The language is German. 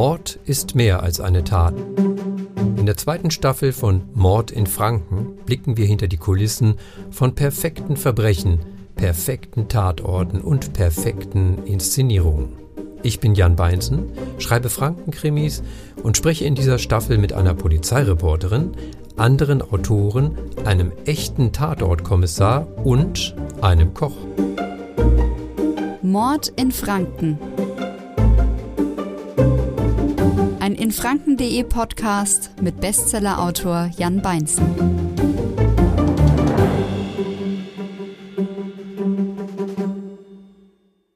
Mord ist mehr als eine Tat. In der zweiten Staffel von Mord in Franken blicken wir hinter die Kulissen von perfekten Verbrechen, perfekten Tatorten und perfekten Inszenierungen. Ich bin Jan Beinzen, schreibe Frankenkrimis und spreche in dieser Staffel mit einer Polizeireporterin, anderen Autoren, einem echten Tatortkommissar und einem Koch. Mord in Franken. Ein infranken.de Podcast mit Bestsellerautor Jan Beinzen.